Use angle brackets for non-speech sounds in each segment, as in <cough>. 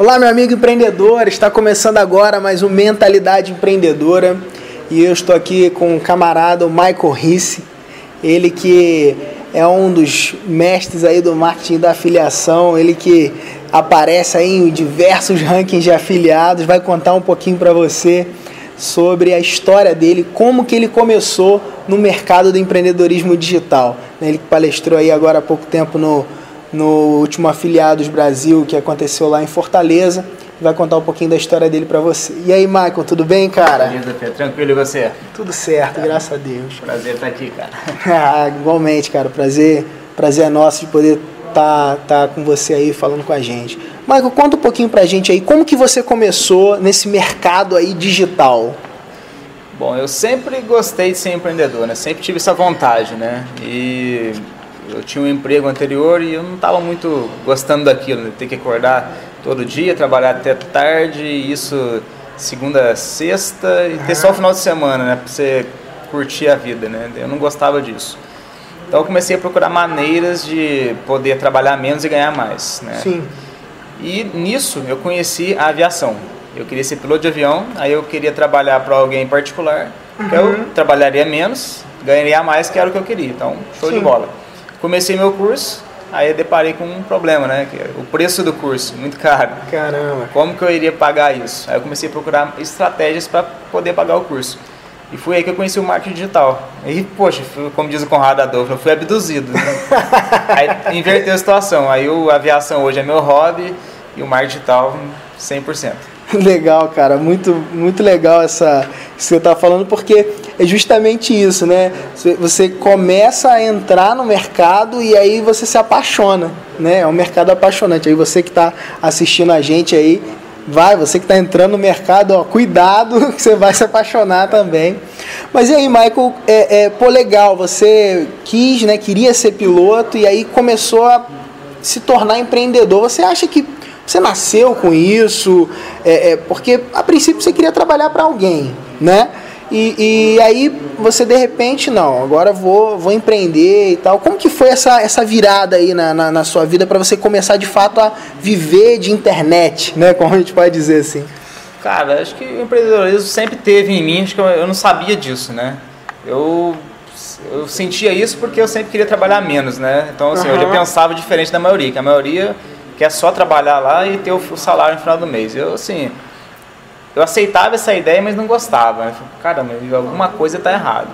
Olá, meu amigo empreendedor. Está começando agora mais um Mentalidade Empreendedora. E eu estou aqui com o camarada Michael Risse. Ele que é um dos mestres aí do marketing da afiliação, ele que aparece aí em diversos rankings de afiliados, vai contar um pouquinho para você sobre a história dele, como que ele começou no mercado do empreendedorismo digital. Ele que palestrou aí agora há pouco tempo no no último Afiliados Brasil que aconteceu lá em Fortaleza. Vai contar um pouquinho da história dele para você. E aí, Michael, tudo bem, cara? Beleza, Pedro. Tranquilo e você? Tudo certo, graças a Deus. Prazer estar aqui, cara. <laughs> ah, igualmente, cara. Prazer, prazer é nosso de poder estar tá, tá com você aí falando com a gente. Michael, conta um pouquinho pra gente aí, como que você começou nesse mercado aí digital? Bom, eu sempre gostei de ser empreendedor, né? Sempre tive essa vontade, né? E eu tinha um emprego anterior e eu não estava muito gostando daquilo, né? ter que acordar todo dia, trabalhar até tarde, isso segunda, sexta e ter só o final de semana, né, para você curtir a vida, né? Eu não gostava disso. Então eu comecei a procurar maneiras de poder trabalhar menos e ganhar mais, né? Sim. E nisso eu conheci a aviação. Eu queria ser piloto de avião, aí eu queria trabalhar para alguém em particular. Uhum. Eu trabalharia menos, ganharia mais, que era o que eu queria. Então, show Sim. de bola. Comecei meu curso, aí deparei com um problema, né? Que é o preço do curso, muito caro. Caramba. Como que eu iria pagar isso? Aí eu comecei a procurar estratégias para poder pagar o curso. E foi aí que eu conheci o marketing digital. E, poxa, como diz o Conrado Adolfo, eu fui abduzido. Né? <laughs> aí inverteu a situação. Aí a aviação hoje é meu hobby e o marketing digital 100%. <laughs> Legal, cara, muito, muito legal essa que você está falando, porque é justamente isso, né? Você começa a entrar no mercado e aí você se apaixona, né? É um mercado apaixonante. Aí você que está assistindo a gente aí, vai, você que está entrando no mercado, ó, cuidado <laughs> que você vai se apaixonar também. Mas e aí, Michael, é, é, pô, legal, você quis, né? Queria ser piloto e aí começou a se tornar empreendedor. Você acha que você nasceu com isso, é, é, porque a princípio você queria trabalhar para alguém, né? E, e, aí você de repente, não, agora vou, vou empreender e tal. Como que foi essa, essa virada aí na, na, na sua vida para você começar de fato a viver de internet, né? Como a gente pode dizer assim? Cara, acho que o empreendedorismo sempre teve em mim, acho que eu, eu não sabia disso, né? Eu, eu sentia isso porque eu sempre queria trabalhar menos, né? Então, assim, uhum. eu já pensava diferente da maioria, que a maioria quer só trabalhar lá e ter o salário no final do mês. Eu, assim, eu aceitava essa ideia, mas não gostava. Eu falei, caramba, alguma coisa está errada.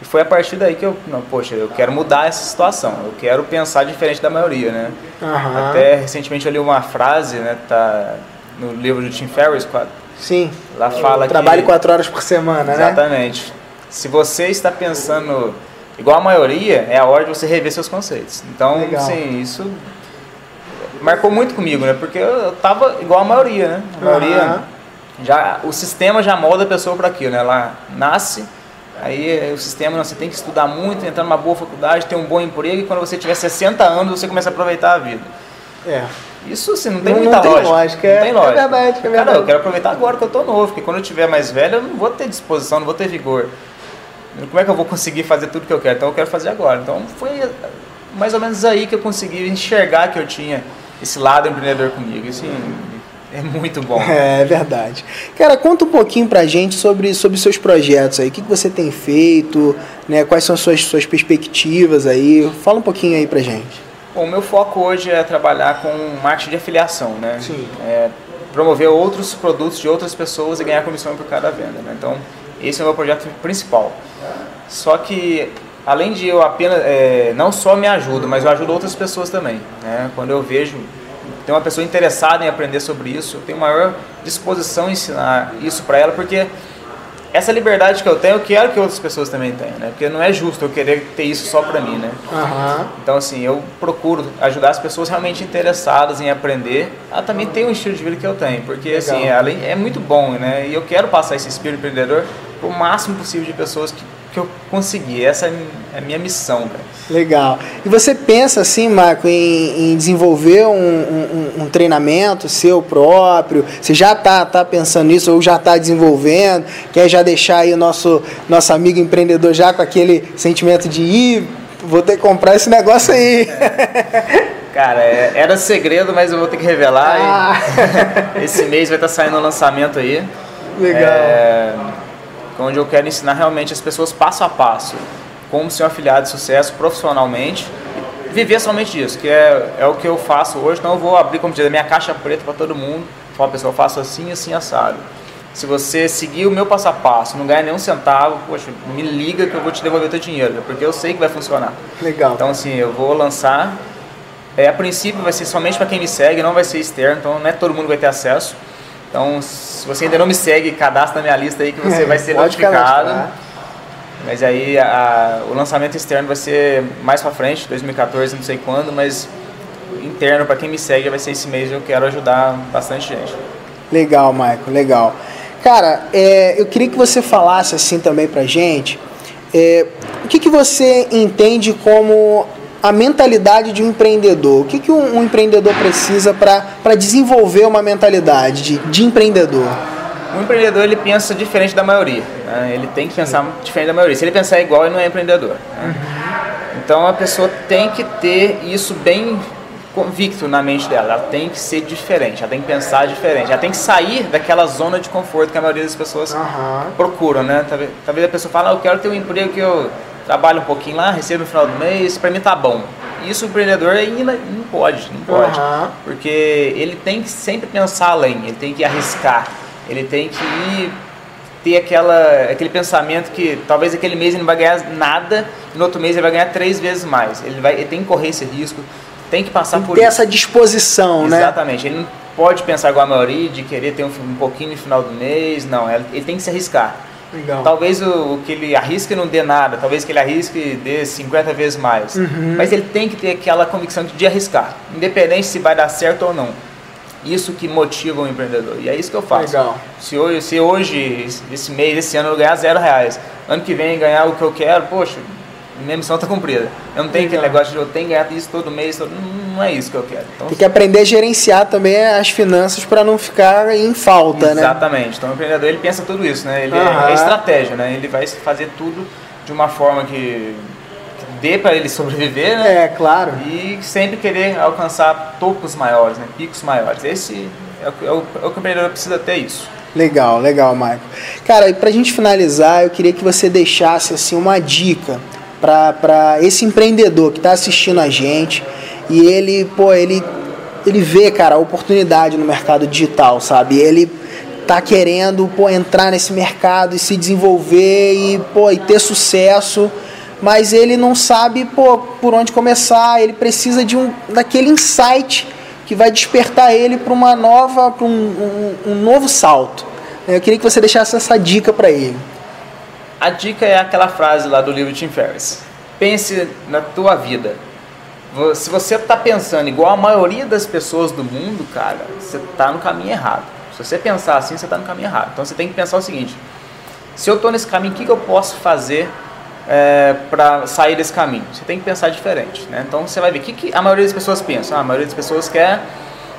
E foi a partir daí que eu, não, poxa, eu quero mudar essa situação. Eu quero pensar diferente da maioria, né? Uhum. Até recentemente eu li uma frase, né, tá no livro do Tim Ferriss, Sim. Lá fala Trabalhe que, quatro horas por semana, exatamente. né? Exatamente. Se você está pensando igual a maioria, é a hora de você rever seus conceitos. Então, Legal. sim, isso marcou muito comigo, né? Porque eu tava igual a maioria, né? A maioria uhum. já o sistema já molda a pessoa para aquilo, né? Ela nasce, aí o sistema você tem que estudar muito, entrar numa boa faculdade, ter um bom emprego e quando você tiver 60 anos você começa a aproveitar a vida. É. Isso assim, não tem não, muita não lógica. Tem lógica. Não tem lógica. É verdade, é verdade. Cara, eu quero aproveitar agora que eu tô novo, porque quando eu tiver mais velho eu não vou ter disposição, não vou ter vigor. Como é que eu vou conseguir fazer tudo que eu quero? Então eu quero fazer agora. Então foi mais ou menos aí que eu consegui enxergar que eu tinha esse lado empreendedor comigo. Assim, é muito bom. É, <laughs> é verdade. Cara, conta um pouquinho pra gente sobre, sobre seus projetos aí. O que, que você tem feito, né? Quais são as suas, suas perspectivas aí? Fala um pouquinho aí pra gente. Bom, o meu foco hoje é trabalhar com marketing de afiliação, né? Sim. É promover outros produtos de outras pessoas e ganhar comissão por cada venda, né? Então, esse é o meu projeto principal. Só que além de eu apenas, é, não só me ajudo, mas eu ajudo outras pessoas também. Né? Quando eu vejo tem uma pessoa interessada em aprender sobre isso, eu tenho maior disposição em ensinar isso para ela, porque essa liberdade que eu tenho, eu quero que outras pessoas também tenham, né? Porque não é justo eu querer ter isso só para mim, né? Uhum. Então, assim, eu procuro ajudar as pessoas realmente interessadas em aprender a também ter um estilo de vida que eu tenho, porque, Legal. assim, além, é muito bom, né? E eu quero passar esse espírito empreendedor para o máximo possível de pessoas que que eu consegui. Essa é a minha missão, cara. Legal. E você pensa assim, Marco, em, em desenvolver um, um, um, treinamento seu próprio? Você já está tá pensando nisso ou já está desenvolvendo? Quer já deixar aí o nosso, nosso amigo empreendedor já com aquele sentimento de ir, vou ter que comprar esse negócio aí? <laughs> Cara, é, era segredo, mas eu vou ter que revelar. Ah. <laughs> Esse mês vai estar saindo o lançamento aí. Legal. É, onde eu quero ensinar realmente as pessoas passo a passo como ser um afiliado de sucesso profissionalmente viver somente disso, que é, é o que eu faço hoje. Então eu vou abrir, como diz, a minha caixa preta para todo mundo. Falar, pessoal, eu faço assim, assim, assado. Se você seguir o meu passo a passo, não ganhar nenhum centavo, poxa, me liga que eu vou te devolver o teu dinheiro, porque eu sei que vai funcionar. Legal. Então assim, eu vou lançar. É, a princípio vai ser somente para quem me segue, não vai ser externo, então não é todo mundo vai ter acesso. Então, se você ainda não me segue, cadastra na minha lista aí que você é, vai ser notificado. Cadastrar. Mas aí a, o lançamento externo vai ser mais para frente, 2014, não sei quando, mas interno para quem me segue vai ser esse mês. Eu quero ajudar bastante gente. Legal, Michael, legal. Cara, é, eu queria que você falasse assim também pra gente. É, o que, que você entende como a mentalidade de um empreendedor? O que, que um, um empreendedor precisa para desenvolver uma mentalidade de, de empreendedor? O empreendedor ele pensa diferente da maioria. Né? Ele tem que pensar diferente da maioria. Se ele pensar igual, ele não é empreendedor. Né? Então a pessoa tem que ter isso bem convicto na mente dela. Ela tem que ser diferente, ela tem que pensar diferente, ela tem que sair daquela zona de conforto que a maioria das pessoas uhum. procuram, né? Talvez, talvez a pessoa fale, ah, eu quero ter um emprego que eu trabalho um pouquinho lá, recebo no final do mês, para mim tá bom. Isso o empreendedor ainda não pode, não pode. Uhum. Porque ele tem que sempre pensar além, ele tem que arriscar ele tem que ir ter aquela, aquele pensamento que talvez aquele mês ele não vai ganhar nada no outro mês ele vai ganhar três vezes mais. Ele, vai, ele tem que correr esse risco, tem que passar tem por ter isso. essa disposição, Exatamente. né? Exatamente. Ele não pode pensar igual a maioria de querer ter um, um pouquinho no final do mês, não. Ele, ele tem que se arriscar. Legal. Talvez o, o, que ele arrisque não dê nada, talvez que ele arrisque dê 50 vezes mais. Uhum. Mas ele tem que ter aquela convicção de, de arriscar, independente se vai dar certo ou não. Isso que motiva o empreendedor. E é isso que eu faço. Legal. Se hoje, se hoje esse mês, esse ano eu ganhar zero reais, ano que vem ganhar o que eu quero, poxa, minha missão está cumprida. Eu não tenho Legal. aquele negócio de eu tenho que ganhar isso todo mês, todo... não é isso que eu quero. Então, Tem que aprender a gerenciar também as finanças para não ficar em falta, exatamente. né? Exatamente. Então o empreendedor ele pensa tudo isso, né? Ele uhum. é, é estratégia, né? Ele vai fazer tudo de uma forma que dê para ele <laughs> sobreviver, né? É, claro. E sempre querer alcançar topos maiores, né? Picos maiores. Esse é o, é o, é o que o empreendedor precisa ter isso. Legal, legal, Marco. Cara, e pra gente finalizar, eu queria que você deixasse assim uma dica para esse empreendedor que está assistindo a gente e ele, pô, ele ele vê, cara, a oportunidade no mercado digital, sabe? Ele tá querendo, pô, entrar nesse mercado e se desenvolver e, pô, e ter sucesso mas ele não sabe pô, por onde começar, ele precisa de um daquele insight que vai despertar ele para uma nova, para um, um, um, novo salto. Eu queria que você deixasse essa dica para ele. A dica é aquela frase lá do livro Tim Ferriss. Pense na tua vida. Se você está pensando igual a maioria das pessoas do mundo, cara, você está no caminho errado. Se você pensar assim, você está no caminho errado. Então você tem que pensar o seguinte: se eu estou nesse caminho, o que, que eu posso fazer é, para sair desse caminho. Você tem que pensar diferente. Né? Então você vai ver o que, que a maioria das pessoas pensa. Ah, a maioria das pessoas quer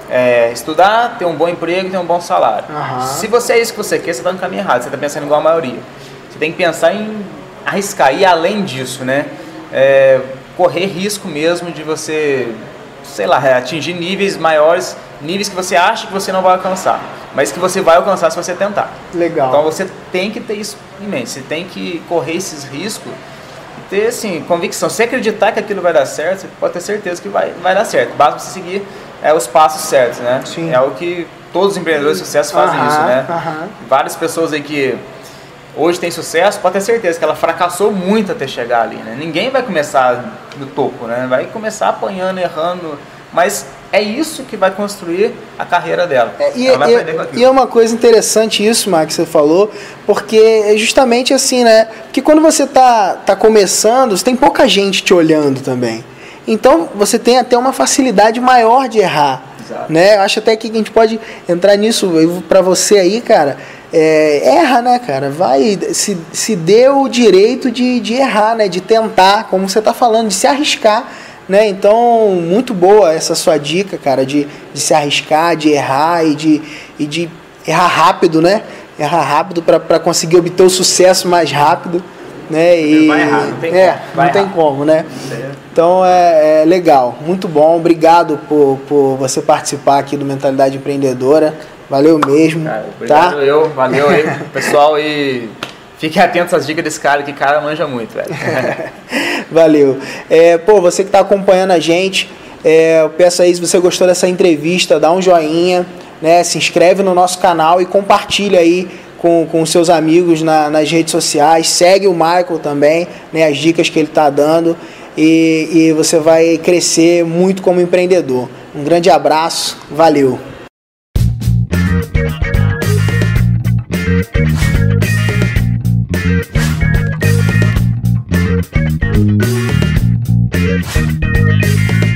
é, estudar, ter um bom emprego e ter um bom salário. Uhum. Se você é isso que você quer, você está no caminho errado. Você está pensando igual a maioria. Você tem que pensar em arriscar. E além disso, né, é, correr risco mesmo de você, sei lá, atingir níveis maiores, níveis que você acha que você não vai alcançar mas que você vai alcançar se você tentar. Legal. Então você tem que ter isso em mente, você tem que correr esses riscos e ter assim, convicção. Se acreditar que aquilo vai dar certo, você pode ter certeza que vai, vai dar certo. Basta você seguir é, os passos certos, né? Sim. É o que todos os empreendedores de sucesso fazem isso, né? Várias pessoas aí que hoje têm sucesso, pode ter certeza que ela fracassou muito até chegar ali, né? Ninguém vai começar no topo, né? Vai começar apanhando, errando, mas é isso que vai construir a carreira dela. É, e, e, e é uma coisa interessante isso, Mark, que você falou, porque é justamente assim, né? Porque quando você está tá começando, você tem pouca gente te olhando também. Então você tem até uma facilidade maior de errar. Exato. Né? Eu acho até que a gente pode entrar nisso para você aí, cara. É, erra, né, cara? Vai, se, se dê o direito de, de errar, né? De tentar, como você está falando, de se arriscar né? Então, muito boa essa sua dica, cara, de, de se arriscar, de errar e de, e de errar rápido, né? Errar rápido para conseguir obter o sucesso mais rápido. né? E, vai errar, não tem é, como. Vai não tem como, né? Então é, é legal, muito bom. Obrigado por, por você participar aqui do Mentalidade Empreendedora. Valeu mesmo. Cara, obrigado tá? eu, valeu aí, pessoal, e fiquem atentos às dicas desse cara, que cara manja muito, velho. <laughs> Valeu. É, pô, você que está acompanhando a gente, é, eu peço aí, se você gostou dessa entrevista, dá um joinha, né? Se inscreve no nosso canal e compartilha aí com, com seus amigos na, nas redes sociais. Segue o Michael também, né? As dicas que ele está dando. E, e você vai crescer muito como empreendedor. Um grande abraço, valeu! Thank you.